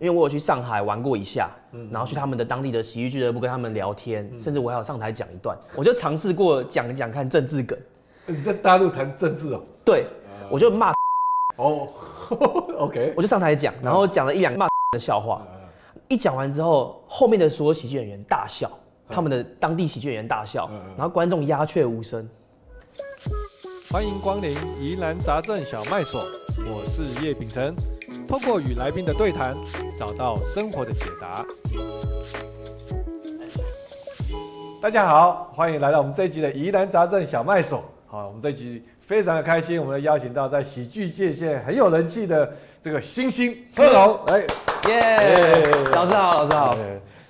因为我有去上海玩过一下，嗯、然后去他们的当地的喜剧俱乐部跟他们聊天，嗯、甚至我还有上台讲一段，我就尝试过讲讲看政治梗。你在大陆谈政治哦？对，呃、我就骂哦，OK，我就上台讲，然后讲了一两个骂的笑话，呃、一讲完之后，后面的所有喜剧演员大笑，呃、他们的当地喜剧演员大笑，呃、然后观众鸦雀无声。欢迎光临疑难杂症小卖所，我是叶秉成。透过与来宾的对谈，找到生活的解答。大家好，欢迎来到我们这一集的疑难杂症小卖所。好，我们这一集非常的开心，我们邀请到在喜剧界现在很有人气的这个星星贺龙来，耶！老师好，老师好。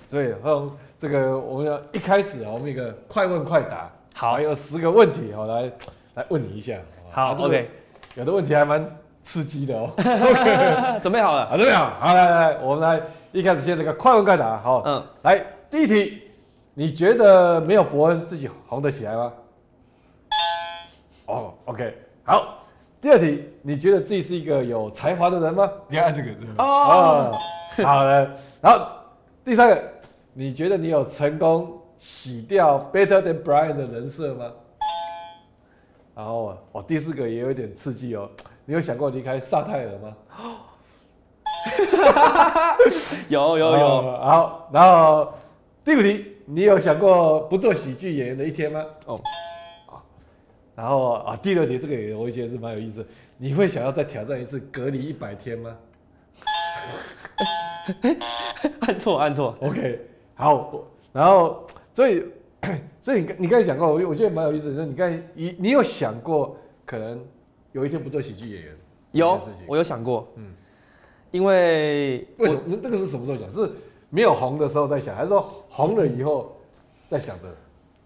所以贺龙，这个我们要一开始啊，我们一个快问快答，好，还有十个问题，好来来问你一下。好，OK，有的问题还蛮。刺激的哦，OK，准备好了，好，准备好，好，来来，我们来，一开始先这个快问快答，好，嗯，来，第一题，你觉得没有伯恩自己红得起来吗？哦，OK，好，第二题，你觉得自己是一个有才华的人吗？你要按这个，哦，好的，然后第三个，你觉得你有成功洗掉 Better Than Brian 的人设吗？然后，哦，第四个也有一点刺激哦。你有想过离开萨泰尔吗？有有有。好，然后第五题，你有想过不做喜剧演员的一天吗？哦，然后啊，第六题这个也我觉得是蛮有意思，你会想要再挑战一次隔离一百天吗？按错按错。OK，好，然后所以 所以你你刚才讲过，我我觉得蛮有意思的，就是你刚才你你有想过可能？有一天不做喜剧演员，有，我有想过，嗯，因为为什么？那那个是什么时候想？是没有红的时候在想，还是说红了以后在想的？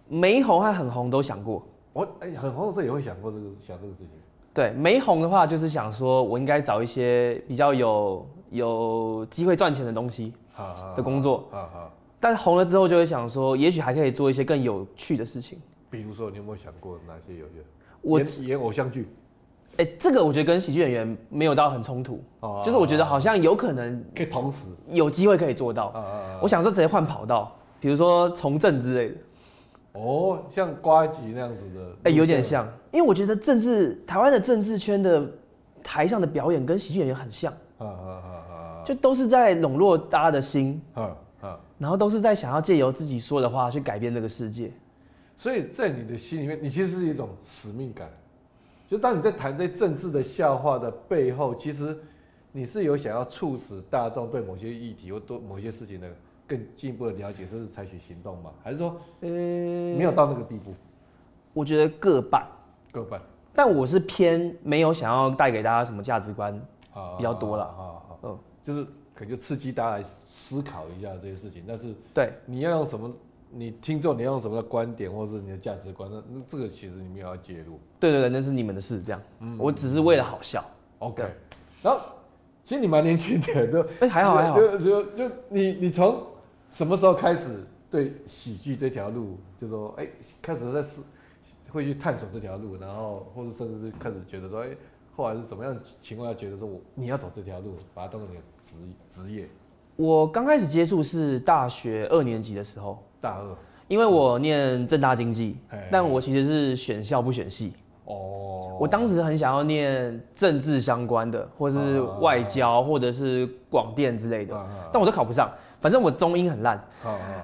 没红还很红都想过。我哎，很红的时候也会想过这个想这个事情。对，没红的话就是想说，我应该找一些比较有有机会赚钱的东西的工作。啊啊！但红了之后就会想说，也许还可以做一些更有趣的事情。比如说，你有没有想过哪些有趣？我演演偶像剧。哎、欸，这个我觉得跟喜剧演员没有到很冲突，哦、就是我觉得好像有可能可以同时有机会可以做到。我想说直接换跑道，比如说从政之类的。哦，像瓜吉那样子的。哎、欸，有点像，因为我觉得政治台湾的政治圈的台上的表演跟喜剧演员很像。就都是在笼络大家的心。然后都是在想要借由自己说的话去改变这个世界。所以在你的心里面，你其实是一种使命感。就当你在谈这些政治的笑话的背后，其实你是有想要促使大众对某些议题或多某些事情的更进一步的了解，甚至采取行动吗？还是说，呃，没有到那个地步？我觉得各半，各半。但我是偏没有想要带给大家什么价值观比较多了啊，嗯，就是可能就刺激大家来思考一下这些事情，但是对，你要用什么？你听众，你用什么的观点，或者是你的价值观？那那这个其实你没有要介入。对对对，那是你们的事，这样。嗯，我只是为了好笑。OK。然后，其实你蛮年轻的，就 哎还好还好。就就就你你从什么时候开始对喜剧这条路，就说哎开始在试，会去探索这条路，然后或者甚至是开始觉得说哎，后来是怎么样情况下觉得说我你要走这条路，把它当成你的职职业？我刚开始接触是大学二年级的时候。大二，因为我念正大经济，但我其实是选校不选系。哦，我当时很想要念政治相关的，或是外交，或者是广电之类的，但我都考不上。反正我中英很烂，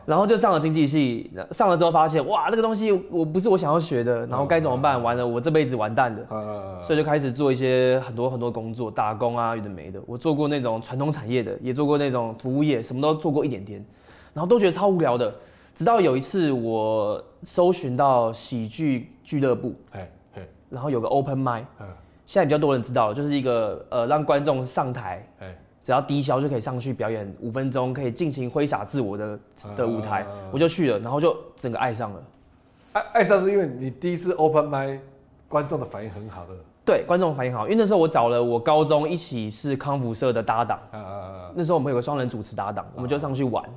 然后就上了经济系，上了之后发现，哇，这个东西我不是我想要学的，然后该怎么办？完了，我这辈子完蛋了。所以就开始做一些很多很多工作，打工啊，有的没的。我做过那种传统产业的，也做过那种服务业，什么都做过一点点，然后都觉得超无聊的。直到有一次，我搜寻到喜剧俱乐部，然后有个 open mic，现在比较多人知道了，就是一个呃让观众上台，只要低消就可以上去表演五分钟，可以尽情挥洒自我的的舞台，我就去了，然后就整个爱上了。爱爱上是因为你第一次 open mic，观众的反应很好的。对，观众反应好，因为那时候我找了我高中一起是康复社的搭档，那时候我们有个双人主持搭档，我们就上去玩，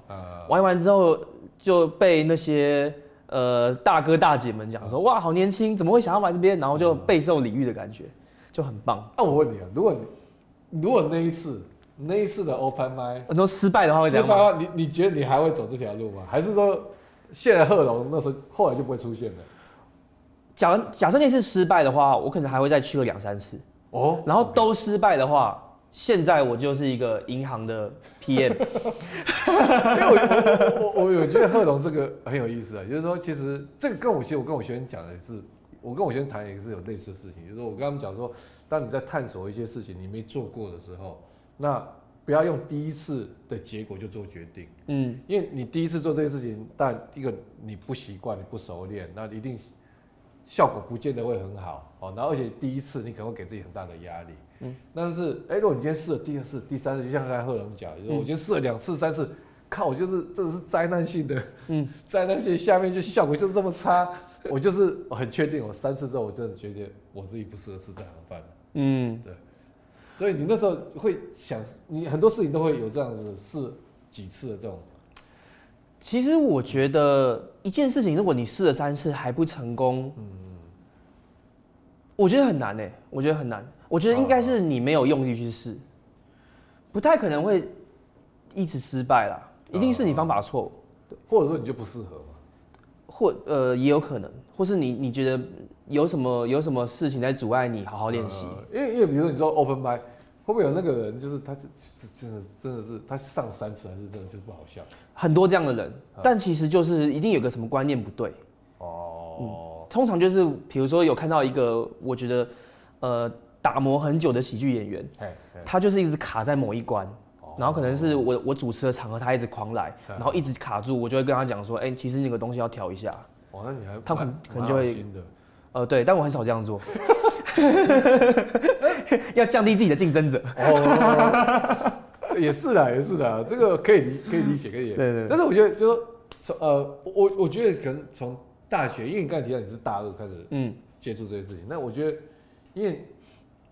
玩完之后。就被那些呃大哥大姐们讲说，哇，好年轻，怎么会想要来这边？然后就备受礼遇的感觉，就很棒。那、啊、我问你啊，如果你如果那一次那一次的 open mic，很多失败的话会怎样？失败的话，你你觉得你还会走这条路吗？还是说现在贺龙那时候后来就不会出现了？假假设那次失败的话，我可能还会再去个两三次。哦，然后都失败的话，现在我就是一个银行的 PM。因为我我我我觉得贺龙这个很有意思啊，就是说其实这个跟我其实我跟我学生讲的是，我跟我学生谈也是有类似的事情，就是说我跟他们讲说，当你在探索一些事情你没做过的时候，那不要用第一次的结果就做决定。嗯，因为你第一次做这些事情，但一个你不习惯，你不熟练，那一定。效果不见得会很好哦，然后而且第一次你可能会给自己很大的压力，嗯，但是哎、欸，如果你今天试了第二次、第三次，就像刚才贺龙讲，就是我觉得试了两次、三次，靠，我就是这是灾难性的，嗯，灾难性下面就效果就是这么差，我就是我很确定，我三次之后我真的觉得我自己不适合吃这行饭，嗯，对，所以你那时候会想，你很多事情都会有这样子试几次的这种。其实我觉得一件事情，如果你试了三次还不成功，嗯，我觉得很难诶，我觉得很难。我觉得应该是你没有用力去试，不太可能会一直失败啦，一定是你方法错误，或者说你就不适合嘛，或呃也有可能，或是你你觉得有什么有什么事情在阻碍你好好练习，因为因为比如说你说 open mic。会不会有那个人，就是他，真的真的是他上三次还是真的就是不好笑？很多这样的人，但其实就是一定有个什么观念不对。哦，嗯，通常就是比如说有看到一个，我觉得呃打磨很久的喜剧演员，他就是一直卡在某一关，然后可能是我我主持的场合他一直狂来，然后一直卡住，我就会跟他讲说，哎，其实那个东西要调一下。哦，那你还他可能可能就会，呃，对，但我很少这样做。要降低自己的竞争者哦，也是的，也是的，这个可以理可以理解，可以理解。对，对对。但是我觉得，就说从呃，我我觉得可能从大学，因为你刚才提到你是大二开始嗯接触这些事情，嗯、那我觉得，因为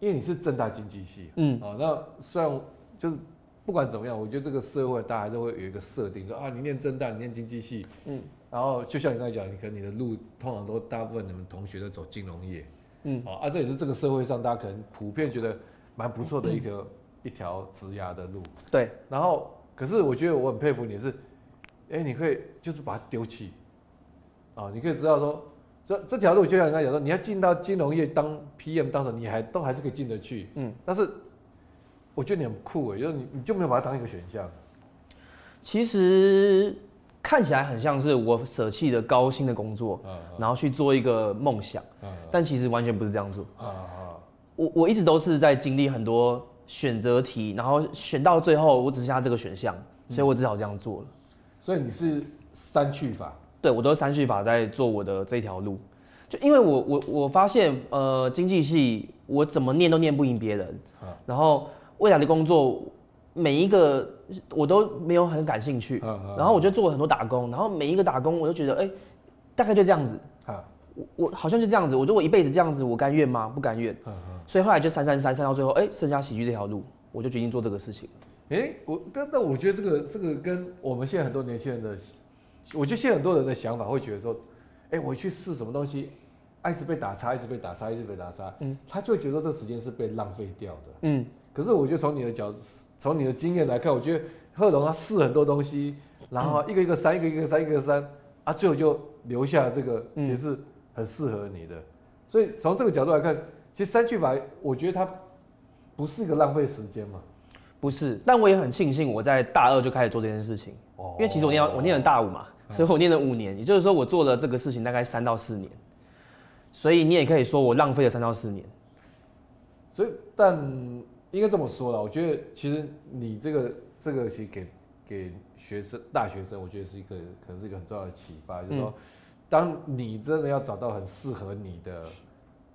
因为你是正大经济系嗯。啊，那虽然就是不管怎么样，我觉得这个社会大家还是会有一个设定，说啊，你念正大，你念经济系。嗯，然后就像你刚才讲，你可能你的路通常都大部分你们同学都走金融业。嗯，啊，这也是这个社会上大家可能普遍觉得蛮不错的一个一条职涯的路。对，然后可是我觉得我很佩服你是，哎、欸，你可以就是把它丢弃，啊，你可以知道说，这这条路就像你刚才讲说，你要进到金融业当 PM，当时你还都还是可以进得去。嗯，但是我觉得你很酷哎，就是你你就没有把它当一个选项。其实。看起来很像是我舍弃了高薪的工作，然后去做一个梦想，嗯但其实完全不是这样做。啊我我一直都是在经历很多选择题，然后选到最后我只剩下这个选项，所以我只好这样做了。所以你是删去法？对，我都是三序法在做我的这条路。就因为我我我发现，呃，经济系我怎么念都念不赢别人，然后未来的工作。每一个我都没有很感兴趣，然后我就做了很多打工，然后每一个打工我都觉得，哎，大概就这样子，我我好像就这样子，我如果一辈子这样子，我甘愿吗？不甘愿，所以后来就三三三三到最后，哎，剩下喜剧这条路，我就决定做这个事情。哎，我但但我觉得这个这个跟我们现在很多年轻人的，我觉得现在很多人的想法会觉得说，哎，我去试什么东西，一直被打叉，一直被打叉，一直被打叉，嗯，他就会觉得这个时间是被浪费掉的，嗯，可是我觉得从你的角度。从你的经验来看，我觉得贺龙他试很多东西，然后一个一个删，一个一个删，一个删，啊，最后就留下这个，其实很适合你的。所以从这个角度来看，其实删去法，我觉得它不是一个浪费时间嘛。不是，但我也很庆幸我在大二就开始做这件事情，哦因为其实我念我念了大五嘛，所以我念了五年，也就是说我做了这个事情大概三到四年，所以你也可以说我浪费了三到四年。所以，但。应该这么说了，我觉得其实你这个这个其实给给学生大学生，我觉得是一个可能是一个很重要的启发，就是说，当你真的要找到很适合你的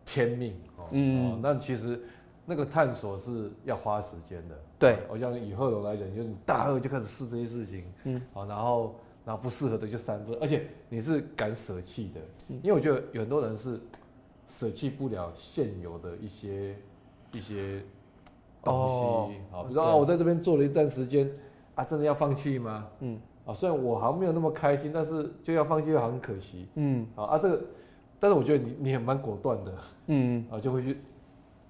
天命哦，嗯，那其实那个探索是要花时间的。对，我像以贺龙来讲，就是你大二就开始试这些事情，嗯，好，然后然后不适合的就删分，而且你是敢舍弃的，因为我觉得有很多人是舍弃不了现有的一些一些。东西，好，比如说啊，我在这边做了一段时间，啊，真的要放弃吗？嗯，啊，虽然我好像没有那么开心，但是就要放弃又好像很可惜，嗯，好啊，这个，但是我觉得你你也蛮果断的，嗯，啊，就会去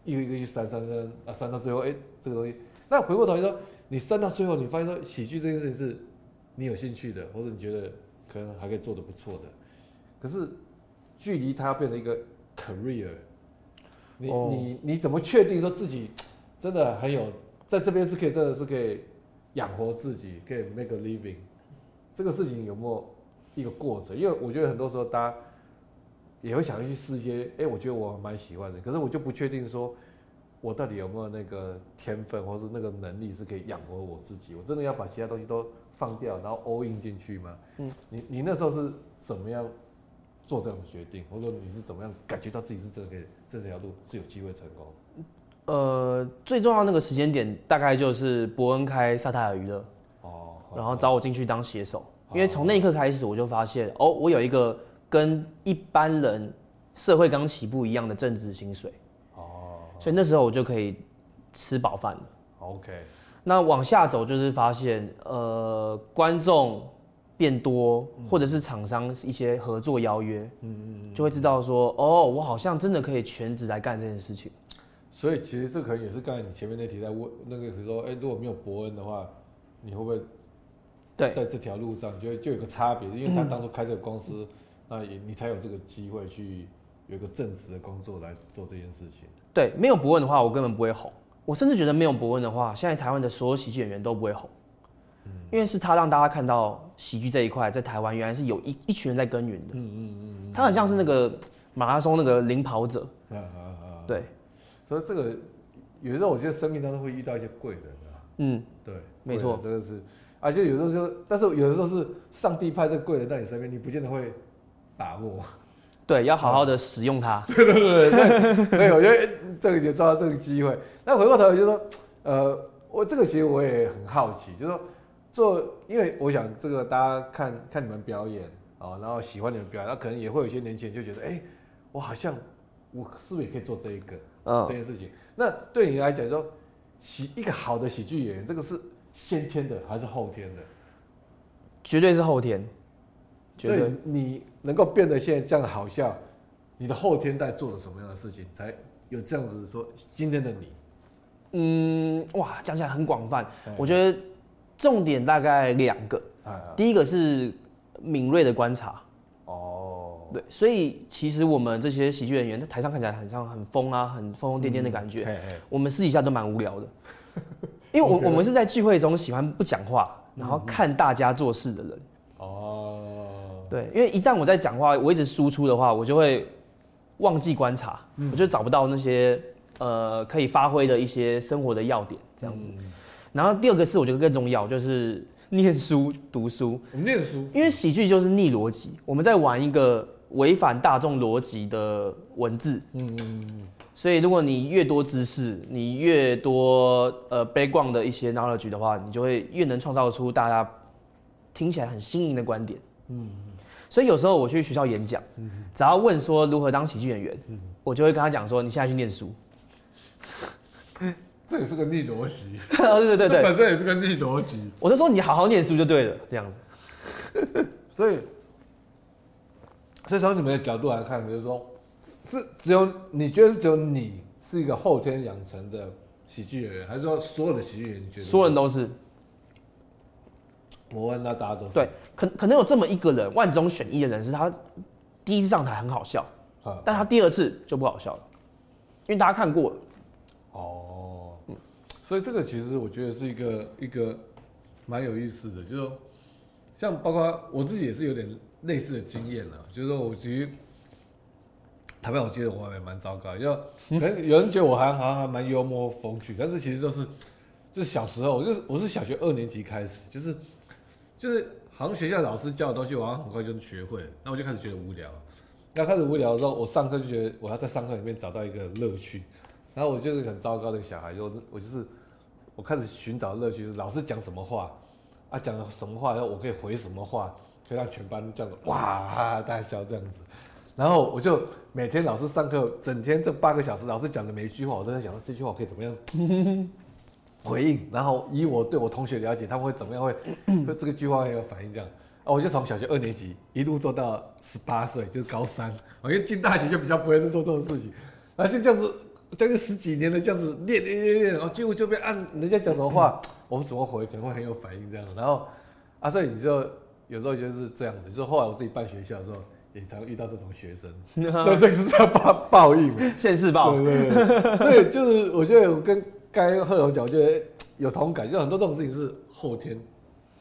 一个一个去删删删啊，删到最后，哎、欸，这个东西。那回过头来说，你删到最后，你发现说喜剧这件事情是你有兴趣的，或者你觉得可能还可以做得不错的，可是距离它变成一个 career，你、oh. 你你怎么确定说自己真的很有在这边是可以真的是可以养活自己，可以 make a living？这个事情有没有一个过程？因为我觉得很多时候大家也会想要去试一些，哎、欸，我觉得我蛮喜欢的，可是我就不确定说。我到底有没有那个天分，或是那个能力，是可以养活我自己？我真的要把其他东西都放掉，然后 all in 进去吗？嗯，你你那时候是怎么样做这样的决定，或者说你是怎么样感觉到自己是真的可以这条路是有机会成功？呃，最重要的那个时间点大概就是伯恩开萨塔尔娱乐哦，然后找我进去当写手，因为从那一刻开始我就发现哦，我有一个跟一般人社会刚起步一样的正职薪水。哦所以那时候我就可以吃饱饭了。OK，那往下走就是发现，呃，观众变多，或者是厂商一些合作邀约，嗯嗯，就会知道说，哦，我好像真的可以全职来干这件事情。所以其实这可能也是刚才你前面那题在问那个，比如说，哎，如果没有伯恩的话，你会不会对在这条路上就就有个差别？因为他当初开这个公司，那也你才有这个机会去有一个正职的工作来做这件事情。对，没有伯恩的话，我根本不会红。我甚至觉得没有伯恩的话，现在台湾的所有喜剧演员都不会红，嗯，因为是他让大家看到喜剧这一块在台湾原来是有一一群人在耕耘的。嗯嗯嗯，他很像是那个马拉松那个领跑者。啊啊啊！对，所以这个有时候我觉得生命当中会遇到一些贵人啊。嗯，对，没错，真的是，而且有时候就，但是有的时候是上帝派这个贵人在你身边，你不见得会把握。对，要好好的使用它。对对对对，所以我觉得这个就抓到这个机会。那回过头来就说，呃，我这个其实我也很好奇，就是说做，因为我想这个大家看看你们表演啊，然后喜欢你们表演，那可能也会有一些年轻人就觉得，哎，我好像我是不是也可以做这一个，嗯，这件事情。那对你来讲说，喜一个好的喜剧演员，这个是先天的还是后天的？绝对是后天。所以你能够变得现在这样好笑，你的后天在做了什么样的事情，才有这样子说今天的你？嗯，哇，讲起来很广泛。我觉得重点大概两个。第一个是敏锐的观察。哦。对，所以其实我们这些喜剧演员在台上看起来很像很疯啊，很疯疯癫癫的感觉。我们私底下都蛮无聊的，因为我我们是在聚会中喜欢不讲话，然后看大家做事的人。哦。对，因为一旦我在讲话，我一直输出的话，我就会忘记观察，嗯、我就找不到那些呃可以发挥的一些生活的要点这样子。嗯、然后第二个是我觉得更重要，就是念书读书。念书，因为喜剧就是逆逻辑，我们在玩一个违反大众逻辑的文字。嗯嗯嗯。所以如果你越多知识，你越多呃 background 的一些 knowledge 的话，你就会越能创造出大家听起来很新颖的观点。嗯。所以有时候我去学校演讲，只要问说如何当喜剧演员，我就会跟他讲说：你现在去念书。这也是个逆逻辑。对对对对，本身也是个逆逻辑。我就说你好好念书就对了，这样子。所以，所以从你们的角度来看，就是说，是只有你觉得是只有你是一个后天养成的喜剧演员，还是说所有的喜剧演员你觉得所有人都是？伯恩那大家都对，可可能有这么一个人，万中选一的人，是他第一次上台很好笑，嗯、但他第二次就不好笑了，因为大家看过了。哦，嗯，所以这个其实我觉得是一个一个蛮有意思的，就是说，像包括我自己也是有点类似的经验了，就是说我其实台湾我记得我还蛮糟糕，就可能有人觉得我还好像还蛮幽默风趣，但是其实就是就是小时候，我就是我是小学二年级开始，就是。就是好像学校老师教的东西，我好像很快就能学会，那我就开始觉得无聊。那开始无聊的时候，我上课就觉得我要在上课里面找到一个乐趣。然后我就是很糟糕的小孩，就我就是我开始寻找乐趣，是老师讲什么话啊，讲了什么话，然后我可以回什么话，可以让全班这样子哇大笑这样子。然后我就每天老师上课，整天这八个小时，老师讲的每一句话，我都在想说这句话可以怎么样。回应，然后以我对我同学了解，他们会怎么样会，会这个句话很有反应这样。啊，我就从小学二年级一路做到十八岁，就是高三，我觉得进大学就比较不会去做这种事情，啊就这样子将近十几年的这样子练练练练，然后几乎就被按人家讲什么话，嗯、我们怎么回可能会很有反应这样。然后啊，所以你就有时候就是这样子，就是后来我自己办学校的时候，也常遇到这种学生，所以这是叫报报应，现世报。对对对，所以就是我觉得我跟刚才贺龙讲，我觉得有同感，就很多这种事情是后天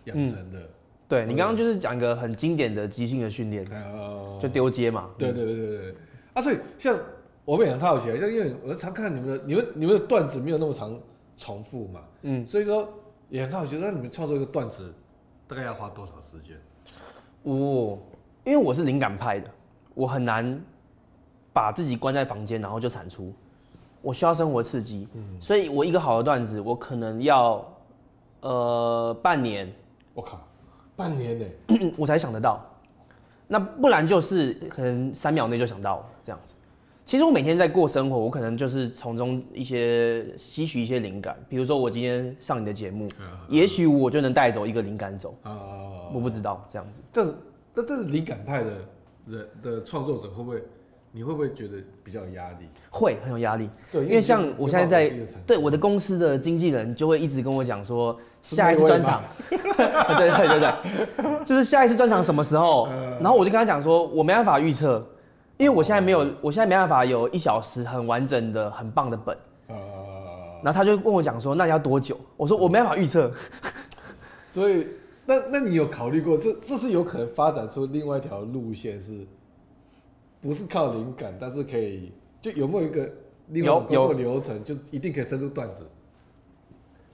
养成的。嗯对，你刚刚就是讲一个很经典的即兴的训练，嗯、就丢接嘛。对对对对对。啊，所以像我们也很好奇，像因为我常看你们的，你们你们的段子没有那么长重复嘛，嗯，所以说也很好奇，那你们创作一个段子大概要花多少时间？哦，因为我是灵感派的，我很难把自己关在房间然后就产出，我需要生活刺激，嗯，所以我一个好的段子，我可能要呃半年。我靠！半年呢，我才想得到，那不然就是可能三秒内就想到这样子。其实我每天在过生活，我可能就是从中一些吸取一些灵感。比如说我今天上你的节目，也许我就能带走一个灵感走。我不知道这样子。这这这是灵感派的人的创作者会不会？你会不会觉得比较有压力？会很有压力。对，因为像我现在在对我的公司的经纪人就会一直跟我讲说，下一次专场，对对对对，就是下一次专场什么时候？然后我就跟他讲说，我没办法预测，因为我现在没有，我现在没办法有一小时很完整的、很棒的本。然后他就问我讲说，那要多久？我说我没办法预测。所以，那那你有考虑过，这这是有可能发展出另外一条路线是？不是靠灵感，但是可以就有没有一个另外工作流程，就一定可以生出段子。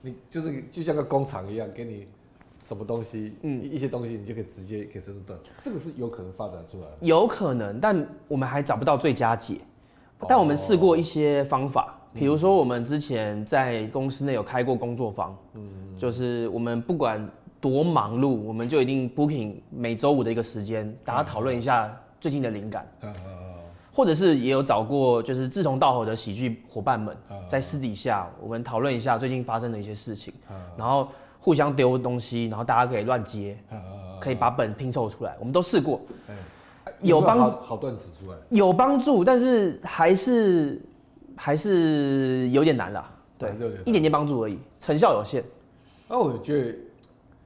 你就是就像个工厂一样，给你什么东西，嗯，一些东西你就可以直接可以生出段子。这个是有可能发展出来的。有可能，但我们还找不到最佳解。但我们试过一些方法，比如说我们之前在公司内有开过工作坊，嗯，就是我们不管多忙碌，我们就一定 booking 每周五的一个时间，大家讨论一下。最近的灵感，或者是也有找过，就是志同道合的喜剧伙伴们，在私底下我们讨论一下最近发生的一些事情，然后互相丢东西，然后大家可以乱接，可以把本拼凑出来。我们都试过，有帮好好段子出来，有帮助，但是还是还是有点难啦。对，一点点帮助而已，成效有限。那我觉得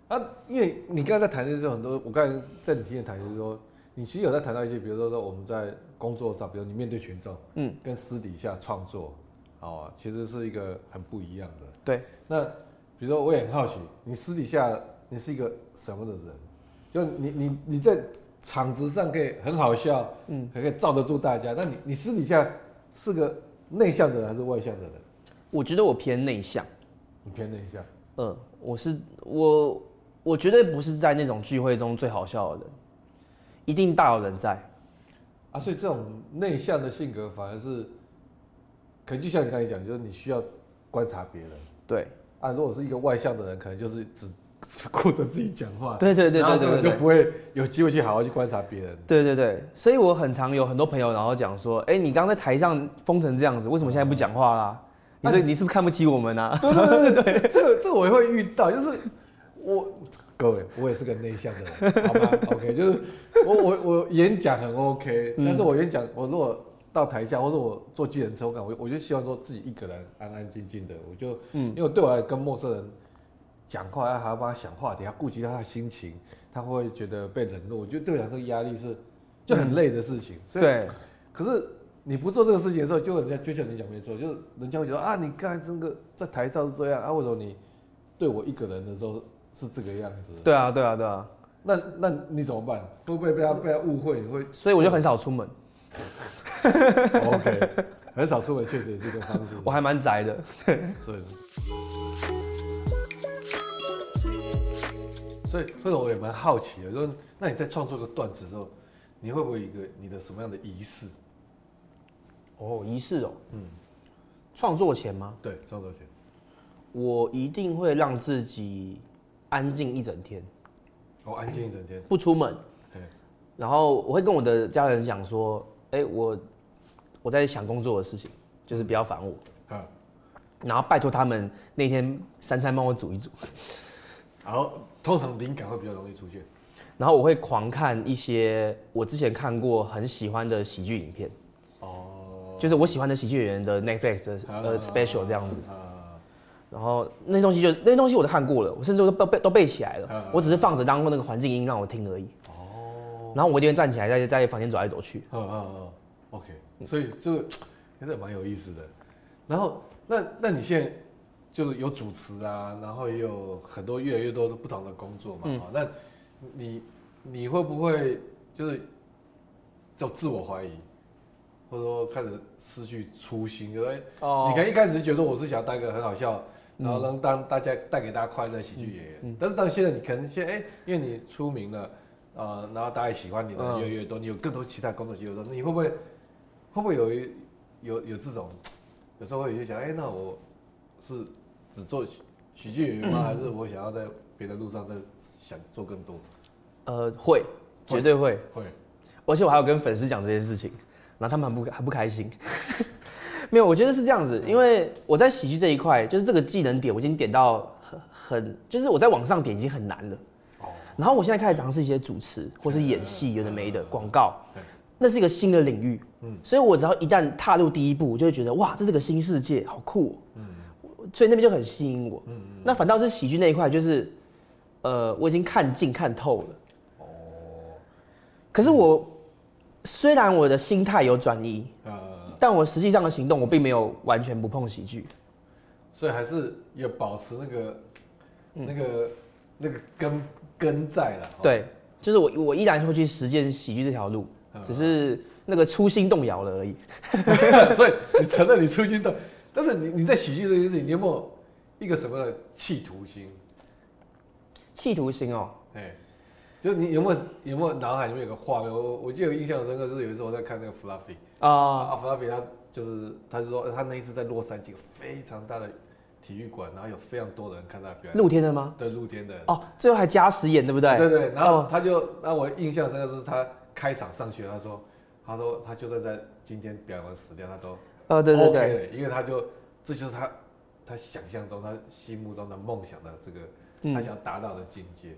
啊，因为你刚才在谈的时候，很多我刚才在你听的谈就是说。你其实有在谈到一些，比如说说我们在工作上，比如你面对群众，嗯，跟私底下创作，哦，其实是一个很不一样的。对。那比如说我也很好奇，你私底下你是一个什么的人？就你你你在场子上可以很好笑，嗯，还可以罩得住大家。那你你私底下是个内向的人还是外向的人？我觉得我偏内向。你偏内向？嗯，我是我我绝对不是在那种聚会中最好笑的人。一定大有人在，啊，所以这种内向的性格反而是，可能就像你刚才讲，就是你需要观察别人。对，啊，如果是一个外向的人，可能就是只只 顾着自己讲话。对对对对对，就不会有机会去好好去观察别人。对对对，所以我很常有很多朋友，然后讲说，哎，你刚在台上疯成这样子，为什么现在不讲话啦？你是你是不是看不起我们啊？对对对对，这个这个我也会遇到，就是我。各位，我也是个内向的人，好吗？OK，就是我我我演讲很 OK，但是我演讲，我如果到台下或者我坐计程车，我感我我就希望说自己一个人安安静静的，我就嗯，因为对我来跟陌生人讲话，要还要帮他想话题，要顾及到他的心情，他会觉得被冷落，我觉得对我来讲这个压力是就很累的事情。所以，对。可是你不做这个事情的时候，就人家就像你讲没错，就是人家会觉得啊，你刚才这个在台上是这样啊，为什么你对我一个人的时候？是这个样子。对啊，对啊，对啊。那那你怎么办？会不会被他被他误会？你会？所以我就很少出门。OK，很少出门确实也是一个方式。我还蛮宅的。所以，所以，或者我也蛮好奇的，说，那你在创作一个段子的时候，你会不会有一个你的什么样的仪式？哦，仪式哦，嗯，创作前吗？对，创作前。我一定会让自己安静一整天。哦，安静一整天，不出门。然后我会跟我的家人讲说：“哎，我我在想工作的事情，就是不要烦我。”然后拜托他们那天三餐帮我煮一煮。然后通常灵感会比较容易出现。然后我会狂看一些我之前看过很喜欢的喜剧影片。哦。就是我喜欢的喜剧演员的 Netflix 的呃 special 这样子。然后那些东西就那些东西我都看过了，我甚至都背背都背起来了。我只是放着当那个环境音让我听而已。哦。然后我一定会站起来在在房间走来走去。嗯嗯嗯。OK。所以就真的蛮有意思的。然后那那你现在就是有主持啊，然后也有很多越来越多的不同的工作嘛。嗯。那你你会不会就是叫自我怀疑？或者说开始失去初心，对不对？哦。你可能一开始觉得我是想当一个很好笑，然后能当大家带给大家快乐喜剧演员。嗯。但是到现在，你可能现在哎，因为你出名了，呃，然后大家喜欢你的越来越多，你有更多其他工作机会的时候，你会不会会不会有一有有这种，有时候会有些想，哎，那我是只做喜剧演员吗？还是我想要在别的路上再想做更多？呃，会，绝对会，会。而且我还有跟粉丝讲这件事情。然后他们很不很不开心，没有，我觉得是这样子，因为我在喜剧这一块，就是这个技能点，我已经点到很很，就是我在往上点已经很难了。哦。然后我现在开始尝试一些主持或是演戏，有的没的广告，那是一个新的领域。嗯。所以我只要一旦踏入第一步，我就会觉得哇，这是个新世界，好酷喔。嗯。所以那边就很吸引我。嗯。那反倒是喜剧那一块，就是呃，我已经看尽看透了。哦。可是我。虽然我的心态有转移，呃，但我实际上的行动，我并没有完全不碰喜剧，所以还是有保持那个、嗯、那个、那个根根在了。对，就是我我依然会去实践喜剧这条路，呃、只是那个初心动摇了而已。所以你承认你初心动，但是你你在喜剧这件事情，你有没有一个什么的企图心？企图心哦，哎。就你有没有有没有脑海里面有个画面？我我记得有印象深刻，就是有一次我在看那个 Fluffy 啊啊，Fluffy 他就是他就说他那一次在洛杉矶非常大的体育馆，然后有非常多的人看他表演。露天的吗？对，露天的。哦，最后还加时演，对不对？对对。然后他就让我印象深刻是他开场上去，他说他说他就算在今天表演完死掉，他都哦对对对，因为他就这就是他他想象中他心目中的梦想的这个他想达到的境界。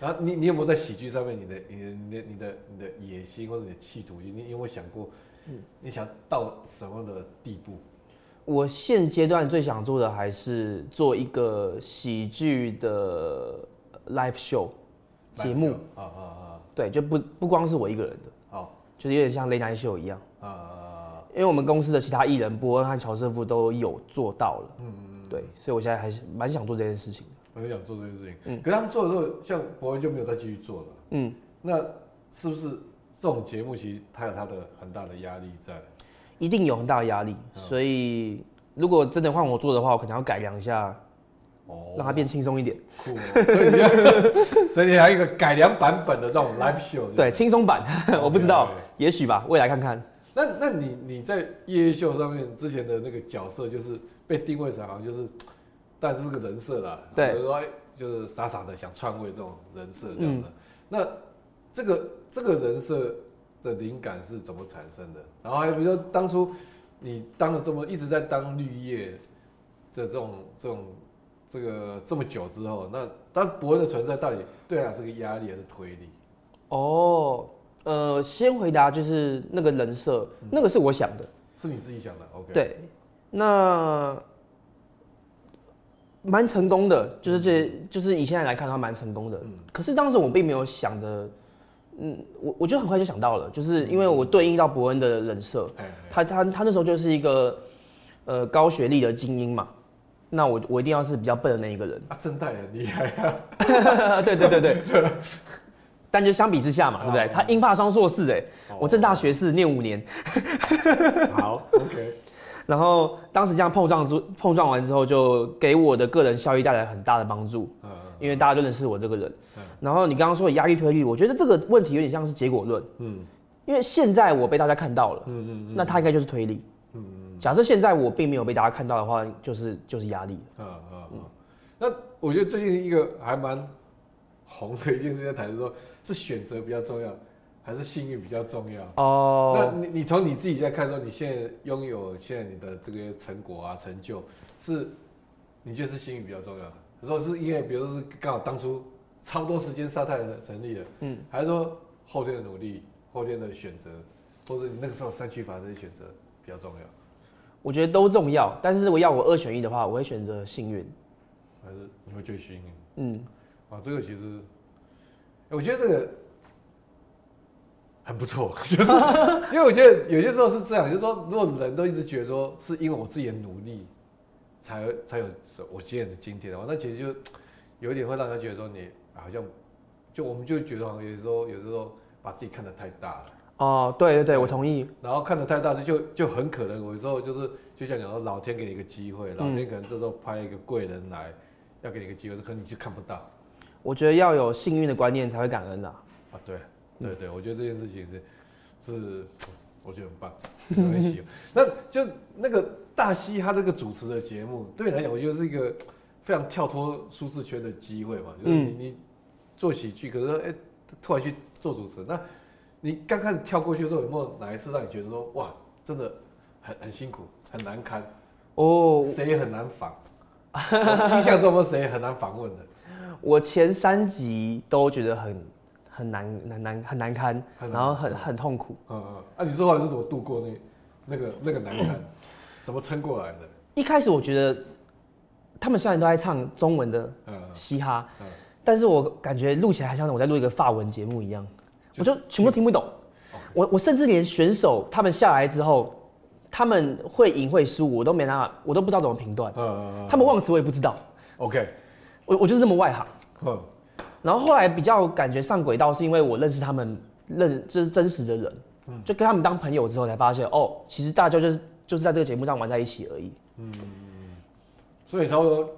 然后你你有没有在喜剧上面你的你的你的你的你的野心或者你的企图心？你有没有想过，嗯，你想到什么的地步？我现阶段最想做的还是做一个喜剧的 live show 节目。啊啊啊！对，就不不光是我一个人的，哦，就是有点像 Late Night Show 一样。啊啊！因为我们公司的其他艺人伯恩和乔瑟夫都有做到了，嗯嗯嗯，对，所以我现在还是蛮想做这件事情的。我很想做这件事情，嗯，可是他们做的时候，像伯恩就没有再继续做了，嗯，那是不是这种节目其实它有它的很大的压力在？一定有很大的压力，嗯、所以如果真的换我做的话，我可能要改良一下，哦，让它变轻松一点。酷、哦，所以你，所以你还有一个改良版本的这种 live show，对，轻松版，我不知道，也许吧，未来看看。那那你你在夜夜秀上面之前的那个角色，就是被定位成好像就是。但是个人设啦，对，比如说就是傻傻的想篡位这种人设这样的。嗯、那这个这个人设的灵感是怎么产生的？然后还有比如说当初你当了这么一直在当绿叶的这种这种这个这么久之后，那当博恩的存在到底对他是个压力还是推力？哦，呃，先回答就是那个人设，嗯、那个是我想的，是你自己想的，OK？对，那。蛮成功的，就是这，就是以现在来看，他蛮成功的。嗯。可是当时我并没有想的，嗯，我我就很快就想到了，就是因为我对应到伯恩的人设，他他他那时候就是一个，呃，高学历的精英嘛，那我我一定要是比较笨的那一个人。啊，政大很厉害啊。对对对对。但就相比之下嘛，对不对？他英法双硕士，哎，我正大学士念五年。好，OK。然后当时这样碰撞之碰撞完之后，就给我的个人效益带来很大的帮助。嗯，因为大家都认识我这个人。嗯。然后你刚刚说的压力推力，我觉得这个问题有点像是结果论。嗯。因为现在我被大家看到了。嗯嗯嗯。那他应该就是推力。嗯嗯。假设现在我并没有被大家看到的话，就是就是压力。嗯嗯嗯。那我觉得最近一个还蛮红的一件事在谈，是说是选择比较重要。还是幸运比较重要哦。Oh. 那你你从你自己在看说，你现在拥有现在你的这个成果啊成就，是你觉得是幸运比较重要？说是因为比如说是刚好当初超多时间沙泰尔成立的，嗯，还是说后天的努力、后天的选择，或者你那个时候三区法这些选择比较重要？我觉得都重要，但是如果要我二选一的话，我会选择幸运。还是你会最幸运？嗯，啊，这个其实，我觉得这个很不错，就 是因为我觉得有些时候是这样，就是说，如果人都一直觉得说是因为我自己的努力才才有我今天的今天的话，那其实就有一点会让人觉得说你好像，就我们就觉得好像有时候有时候把自己看得太大了。哦，对对对，我同意。然后看得太大，就就很可能，有时候就是就像讲说，老天给你一个机会，老天可能这时候派一个贵人来，要给你一个机会，可能你就看不到。我觉得要有幸运的观念才会感恩呐。啊，对，对对，我觉得这件事情是是，我觉得很棒，很喜欢。那就那个大西他这个主持的节目，对你来讲，我觉得是一个 非常跳脱舒适圈的机会嘛，就是你你做喜剧，可是哎突然去做主持，那。你刚开始跳过去的时候，有没有哪一次让你觉得说，哇，真的很很辛苦，很难堪？哦，谁也很难访？印象中有没有谁很难访问的？我前三集都觉得很很难很难很难堪，然后很很痛苦。嗯嗯。啊，你说话是怎么度过那那个那个难堪？怎么撑过来的？一开始我觉得他们虽然都在唱中文的嘻哈，但是我感觉录起来还像我在录一个法文节目一样。我就全部都听不懂，我我甚至连选手他们下来之后，他们会赢会输，我都没办法，我都不知道怎么评断。嗯，他们忘词我也不知道。OK，我我就是那么外行。嗯，然后后来比较感觉上轨道，是因为我认识他们，认就是真实的人，就跟他们当朋友之后才发现，哦，其实大家就是就是在这个节目上玩在一起而已。嗯，所以差不多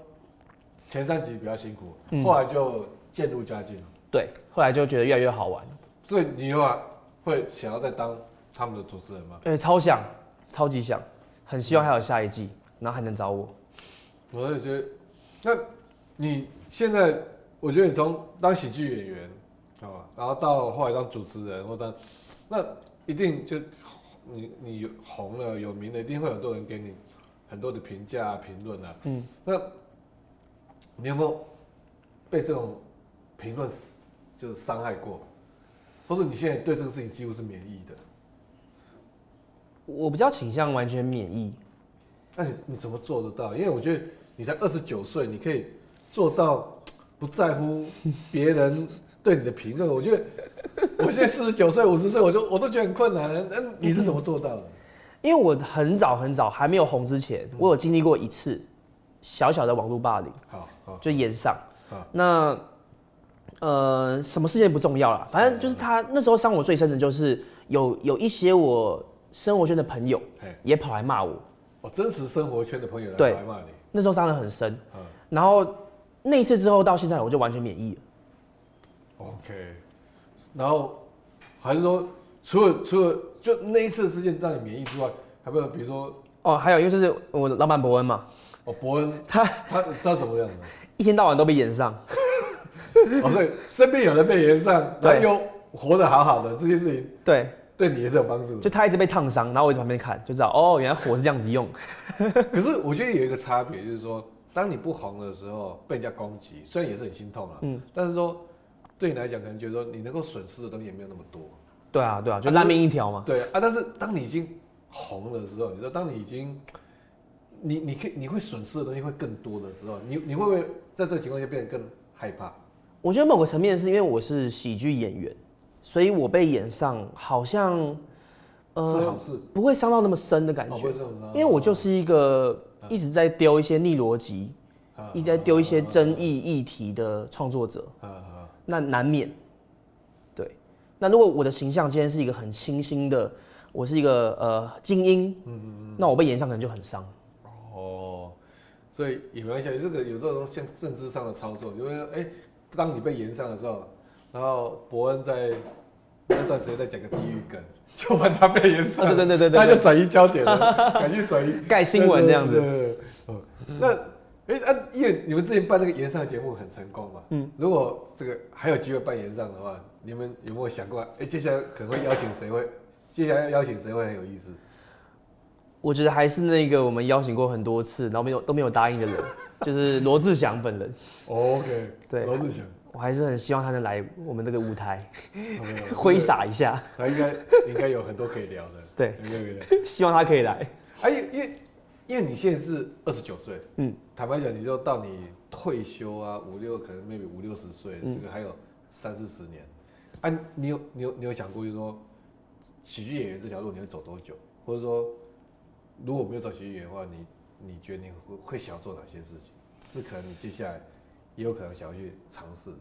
前三集比较辛苦，后来就渐入佳境了。对，后来就觉得越来越好玩。所以你的话会想要再当他们的主持人吗？对，超想，超级想，很希望还有下一季，然后还能找我。我也觉得，那你现在，我觉得你从当喜剧演员，啊，然后到后来当主持人，或当，那一定就你你红了有名了，一定会有很多人给你很多的评价评论啊。嗯。那你有没有被这种评论就是伤害过？或者你现在对这个事情几乎是免疫的？我比较倾向完全免疫。那你你怎么做得到？因为我觉得你才二十九岁，你可以做到不在乎别人对你的评论。我觉得我现在四十九岁、五十岁，我就我都觉得很困难。那你是怎么做到的？因为我很早很早还没有红之前，我有经历过一次小小的网络霸凌。好，好，就炎上。那。呃，什么事件不重要啦，反正就是他那时候伤我最深的就是有有一些我生活圈的朋友也跑来骂我。哦，真实生活圈的朋友来骂你。那时候伤得很深。嗯。然后那一次之后到现在我就完全免疫了。OK。然后还是说，除了除了就那一次事件让你免疫之外，还有没有比如说？哦，还有因为就是我老板伯恩嘛。哦，伯恩他他知道怎么样的？一天到晚都被炎上。哦，所以身边有人被延上，对，又活得好好的这件事情，对，对你也是有帮助。就他一直被烫伤，然后我在旁边看，就知道哦，原来火是这样子用。可是我觉得有一个差别，就是说，当你不红的时候被人家攻击，虽然也是很心痛啊，嗯，但是说对你来讲，可能觉得说你能够损失的东西也没有那么多。对啊，对啊，就烂命一条嘛。对啊，但是当你已经红的时候，你说当你已经，你你可以你会损失的东西会更多的时候，你你会不会在这个情况下变得更害怕？我觉得某个层面是因为我是喜剧演员，所以我被演上好像，呃，是好事，不会伤到那么深的感觉。因为我就是一个一直在丢一些逆逻辑，一直在丢一些争议议题的创作者，那难免。对，那如果我的形象今天是一个很清新的，我是一个呃精英，那我被延上可能就很伤。哦，所以也没关系，这个有这种像政治上的操作，因为哎。当你被延上的时候，然后伯恩在那段时间在讲个地狱梗，就问他被延上，对对对对，他就转移焦点了，赶紧转移盖新闻这样子。那哎啊，因为你们之前办那个延上的节目很成功嘛，嗯，如果这个还有机会办延上的话，你们有没有想过，哎，接下来可能会邀请谁？会接下来要邀请谁会很有意思？我觉得还是那个我们邀请过很多次，然后没有都没有答应的人。就是罗志祥本人。OK，对，罗志祥，我还是很希望他能来我们这个舞台，挥洒一下。他应该应该有很多可以聊的。对，希望他可以来。哎，因为因为你现在是二十九岁，嗯，坦白讲，你就到你退休啊，五六可能 maybe 五六十岁，这个还有三四十年。哎，你有你有你有想过，就是说喜剧演员这条路你会走多久？或者说，如果没有走喜剧演员的话，你你觉得你会会想要做哪些事情？是可能你接下来也有可能想要去尝试的，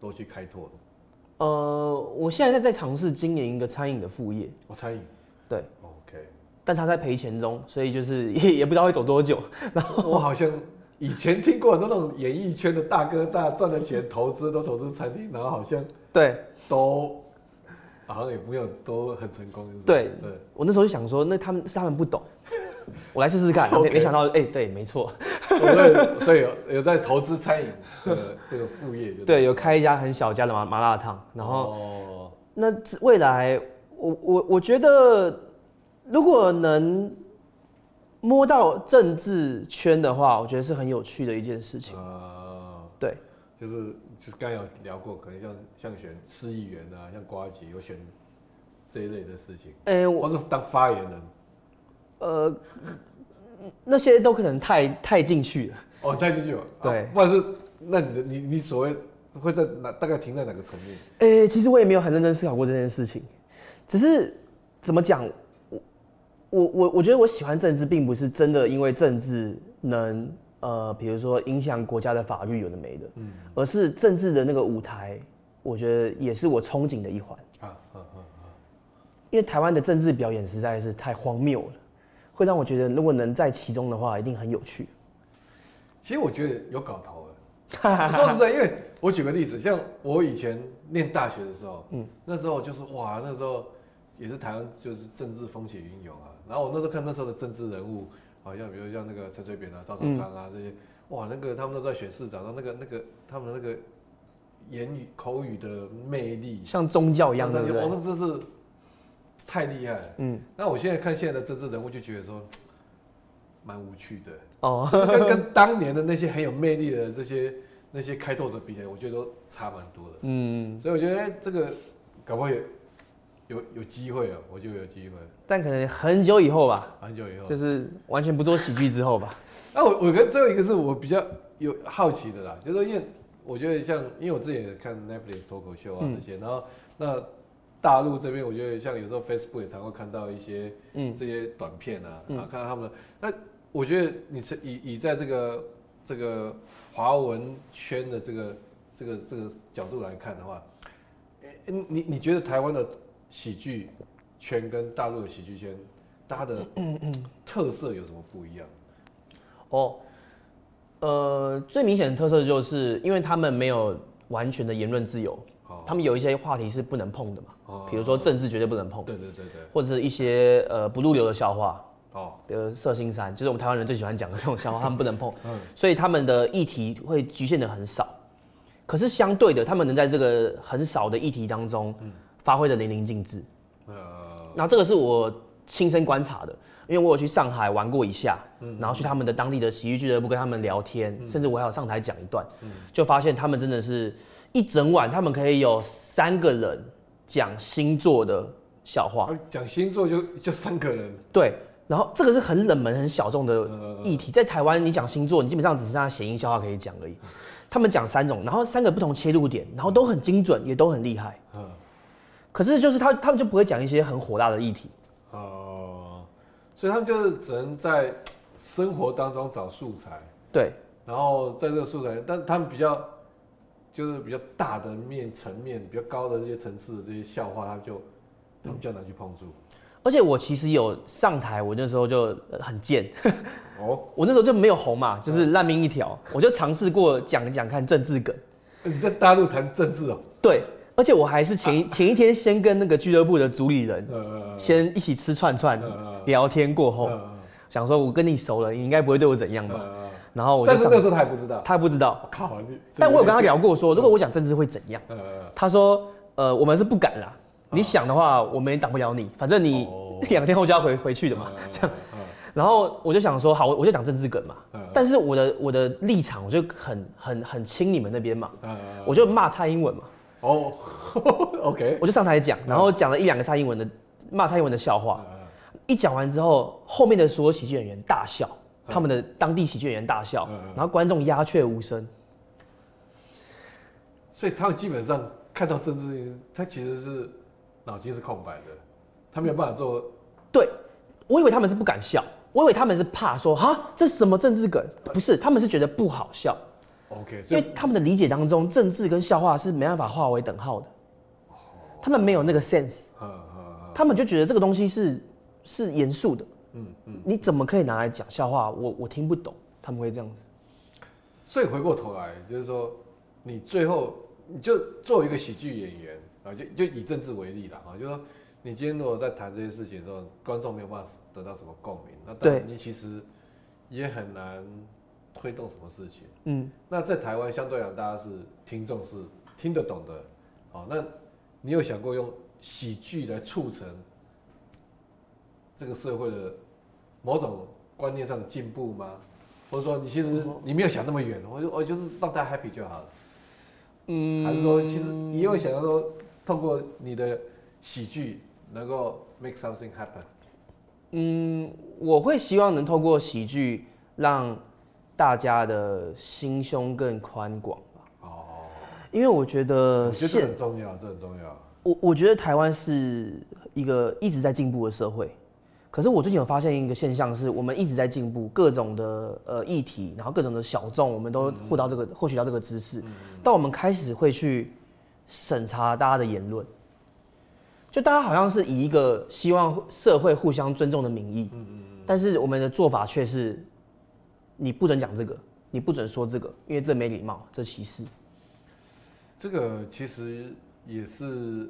多去开拓的。呃，我现在在在尝试经营一个餐饮的副业。哦，餐饮。对。OK。但他在赔钱中，所以就是也 也不知道会走多久。然后我好像以前听过很多那种演艺圈的大哥大赚的钱投资都投资餐厅，然后好像对都好像也没有都很成功。对对。我那时候就想说，那他们是他们不懂，我来试试看。没没想到，哎，对，没错。所以有有在投资餐饮的 这个副业，对，有开一家很小家的麻麻辣烫，然后那未来我我我觉得如果能摸到政治圈的话，我觉得是很有趣的一件事情。啊，对，就是就是刚有聊过，可能像像选市议员啊，像瓜吉有选这一类的事情，哎，我是当发言人，呃。那些都可能太太进去了哦，太进去了。对，或者是那你的你你所谓会在哪大概停在哪个层面？诶、欸，其实我也没有很认真思考过这件事情，只是怎么讲，我我我我觉得我喜欢政治，并不是真的因为政治能呃，比如说影响国家的法律有的没的，嗯，而是政治的那个舞台，我觉得也是我憧憬的一环啊啊啊啊！因为台湾的政治表演实在是太荒谬了。会让我觉得，如果能在其中的话，一定很有趣。其实我觉得有搞头了。说实在，因为我举个例子，像我以前念大学的时候，嗯，那时候就是哇，那时候也是台湾就是政治风起云涌啊。然后我那时候看那时候的政治人物，好像比如像那个陈水扁啊、赵少康啊这些，哇，那个他们都在选市长，然后那个那个他们那个言语口语的魅力，像宗教一样的，对不对？那这是。太厉害了，嗯，那我现在看现在的政治人物，就觉得说，蛮无趣的。哦，跟跟当年的那些很有魅力的这些那些开拓者比起来，我觉得都差蛮多的，嗯，所以我觉得、欸、这个搞不好有有有机会啊，我就有机会，但可能很久以后吧，很久以后，就是完全不做喜剧之后吧。那 我我跟最后一个是我比较有好奇的啦，就是说因为我觉得像因为我自己也看 Netflix 脱口秀啊这些，嗯、然后那。大陆这边，我觉得像有时候 Facebook 也常会看到一些嗯这些短片啊，嗯、然后看到他们。那我觉得你是以以在这个这个华文圈的这个这个这个角度来看的话，你你觉得台湾的喜剧圈跟大陆的喜剧圈，它的特色有什么不一样？哦，呃，最明显的特色就是因为他们没有完全的言论自由。他们有一些话题是不能碰的嘛，哦，比如说政治绝对不能碰，对对对对，或者是一些呃不入流的笑话，哦，比如色心山，就是我们台湾人最喜欢讲的这种笑话，他们不能碰，嗯，所以他们的议题会局限的很少，可是相对的，他们能在这个很少的议题当中，发挥的淋漓尽致，呃，然后这个是我亲身观察的，因为我有去上海玩过一下，嗯，然后去他们的当地的喜剧俱乐部跟他们聊天，甚至我还有上台讲一段，就发现他们真的是。一整晚，他们可以有三个人讲星座的笑话。讲星座就就三个人。对，然后这个是很冷门、很小众的议题，在台湾你讲星座，你基本上只是那谐音笑话可以讲而已。他们讲三种，然后三个不同切入点，然后都很精准，也都很厉害。嗯。可是就是他他们就不会讲一些很火辣的议题。哦。所以他们就是只能在生活当中找素材。对。然后在这个素材，但他们比较。就是比较大的面层面比较高的这些层次的这些笑话，他就他们比较难去碰触。而且我其实有上台，我那时候就很贱。哦，我那时候就没有红嘛，就是烂命一条。我就尝试过讲讲看政治梗。你在大陆谈政治哦？对，而且我还是前一前一天先跟那个俱乐部的主理人先一起吃串串聊天过后，想说我跟你熟了，你应该不会对我怎样吧？然后我就，但是那时候他还不知道，他还不知道。靠，但我有跟他聊过，说如果我讲政治会怎样？他说，呃，我们是不敢啦。你想的话，我们也挡不了你，反正你 两天后就要回回去的嘛。这样，然后我就想说，好，我就讲政治梗嘛。但是我的我的立场，我就很很很亲你们那边嘛。我就骂蔡英文嘛。哦，OK，我就上台讲，然后讲了一两个蔡英文的骂蔡英文的笑话。一讲完之后，后面的所有喜剧演员大笑，他们的当地喜剧演员大笑，然后观众鸦雀无声。所以他们基本上看到政治，他其实是脑筋是空白的，他没有办法做。对，我以为他们是不敢笑，我以为他们是怕说哈，这是什么政治梗？不是，他们是觉得不好笑。OK，因为他们的理解当中，政治跟笑话是没办法划为等号的，他们没有那个 sense，他们就觉得这个东西是是严肃的。嗯嗯，你怎么可以拿来讲笑话？我我听不懂，他们会这样子。所以回过头来，就是说。你最后你就作为一个喜剧演员啊，就就以政治为例了啊，就说你今天如果在谈这些事情的时候，观众没有办法得到什么共鸣，那当然你其实也很难推动什么事情。嗯，那在台湾相对来讲，大家是听众是听得懂的，好，那你有想过用喜剧来促成这个社会的某种观念上的进步吗？或者说你其实你没有想那么远，我就我就是让大家 happy 就好了。嗯，还是说，其实你有想要说，透过你的喜剧能够 make something happen？嗯，我会希望能透过喜剧让大家的心胸更宽广吧。哦，因为我觉得，我觉得这很重要，这很重要。我我觉得台湾是一个一直在进步的社会。可是我最近有发现一个现象，是我们一直在进步，各种的呃议题，然后各种的小众，我们都获到这个获取到这个知识。但我们开始会去审查大家的言论，就大家好像是以一个希望社会互相尊重的名义，但是我们的做法却是，你不准讲这个，你不准说这个，因为这没礼貌，这歧视。这个其实也是。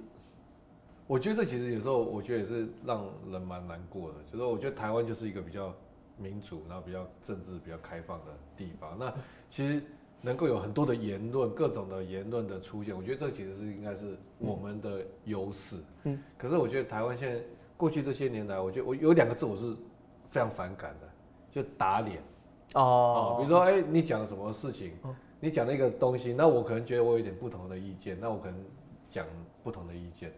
我觉得这其实有时候，我觉得也是让人蛮难过的。就是我觉得台湾就是一个比较民主，然后比较政治比较开放的地方。那其实能够有很多的言论，各种的言论的出现，我觉得这其实是应该是我们的优势。嗯。可是我觉得台湾现在过去这些年来，我觉得我有两个字我是非常反感的，就打脸。哦。比如说，哎，你讲了什么事情？你讲了一个东西，那我可能觉得我有点不同的意见，那我可能讲不同的意见。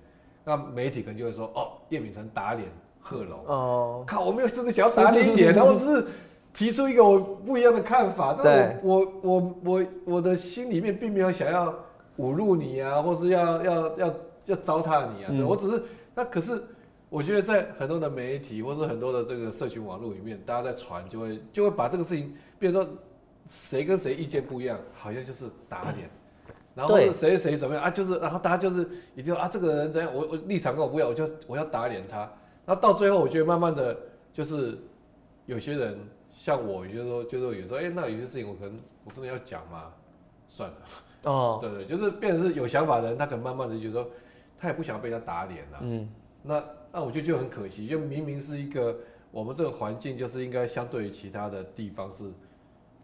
那媒体可能就会说：“哦，叶秉成打脸贺龙。”哦，靠！我没有真的想要打你脸，我只是提出一个我不一样的看法。但我我我我我的心里面并没有想要侮辱你啊，或是要要要要糟蹋你啊。嗯、我只是那可是我觉得在很多的媒体或是很多的这个社群网络里面，大家在传就会就会把这个事情，比如说谁跟谁意见不一样，好像就是打脸。嗯然后谁谁怎么样啊？就是，然后大家就是一定啊，这个人怎样？我我立场跟我不一样，我就我要打脸他。那到最后，我觉得慢慢的就是有些人像我，就是说，就是说有时候，哎，那有些事情我可能我真的要讲嘛，算了。哦，对对，就是变成是有想法的人，他可能慢慢的就是说，他也不想被他打脸了。嗯，那那我觉得就很可惜，就明明是一个我们这个环境，就是应该相对于其他的地方是。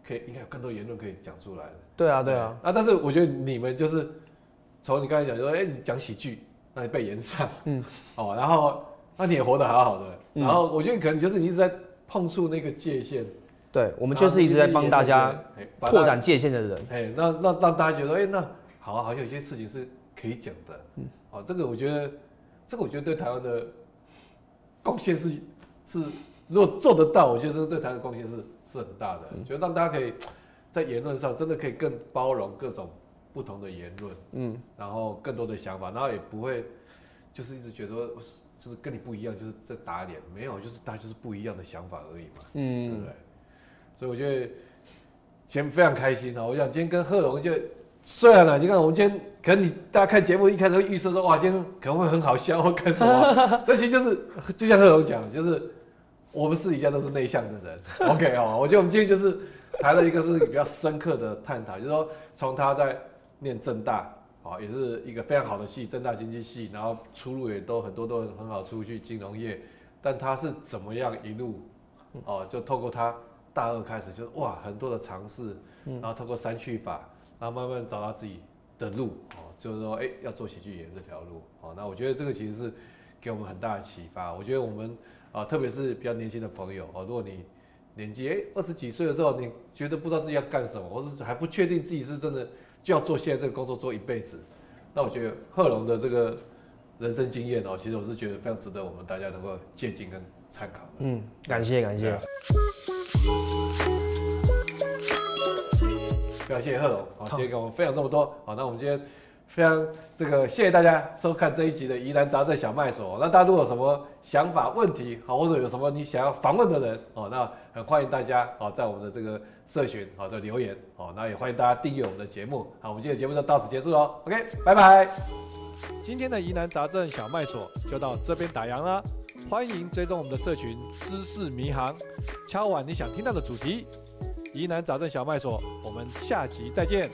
可以，应该有更多言论可以讲出来的。对啊，对啊。啊，但是我觉得你们就是从你刚才讲，就说，哎，你讲喜剧，那你被延上，嗯，哦，然后那你也活得好好的，然后我觉得可能就是你一直在碰触那个界限。对，我们就是一直在帮大家拓展界限的人。哎，那那让大家觉得，哎，那好啊，好像有些事情是可以讲的。嗯，哦，这个我觉得，这个我觉得对台湾的贡献是是，如果做得到，我觉得这个对台湾的贡献是。是很大的，觉得让大家可以在言论上真的可以更包容各种不同的言论，嗯，然后更多的想法，然后也不会就是一直觉得说就是跟你不一样，就是在打脸，没有，就是大家就是不一样的想法而已嘛，嗯，对不对？所以我觉得今天非常开心啊！我想今天跟贺龙就虽然了，你看我们今天可能你大家看节目一开始会预设说哇，今天可能会很好笑或干什么，但其实就是就像贺龙讲，就是。我们私底下都是内向的人，OK 哦，我觉得我们今天就是谈了一个是比较深刻的探讨，就是说从他在念正大，哦，也是一个非常好的系，正大经济系，然后出路也都很多都很好出去金融业，但他是怎么样一路，哦，就透过他大二开始就是哇很多的尝试，然后透过三去法，然后慢慢找到自己的路，哦，就是说哎要做喜剧演员这条路，哦，那我觉得这个其实是给我们很大的启发，我觉得我们。啊，特别是比较年轻的朋友啊，如果你年纪哎二十几岁的时候，你觉得不知道自己要干什么，或是还不确定自己是真的就要做现在这个工作做一辈子，那我觉得贺龙的这个人生经验哦，其实我是觉得非常值得我们大家能够借鉴跟参考。嗯，感谢感谢。非常谢谢贺龙，好，今天跟我们分享这么多，好，那我们今天非常这个谢谢大家收看这一集的疑难杂症小麦所。那大家如果有什么想法、问题，好，或者有什么你想要访问的人，哦，那很欢迎大家，好，在我们的这个社群，好，这留言，哦，那也欢迎大家订阅我们的节目，好，我们今天的节目就到此结束喽，OK，拜拜。今天的疑难杂症小麦所就到这边打烊了，欢迎追踪我们的社群知识迷航，敲完你想听到的主题。疑难杂症小麦所，我们下集再见。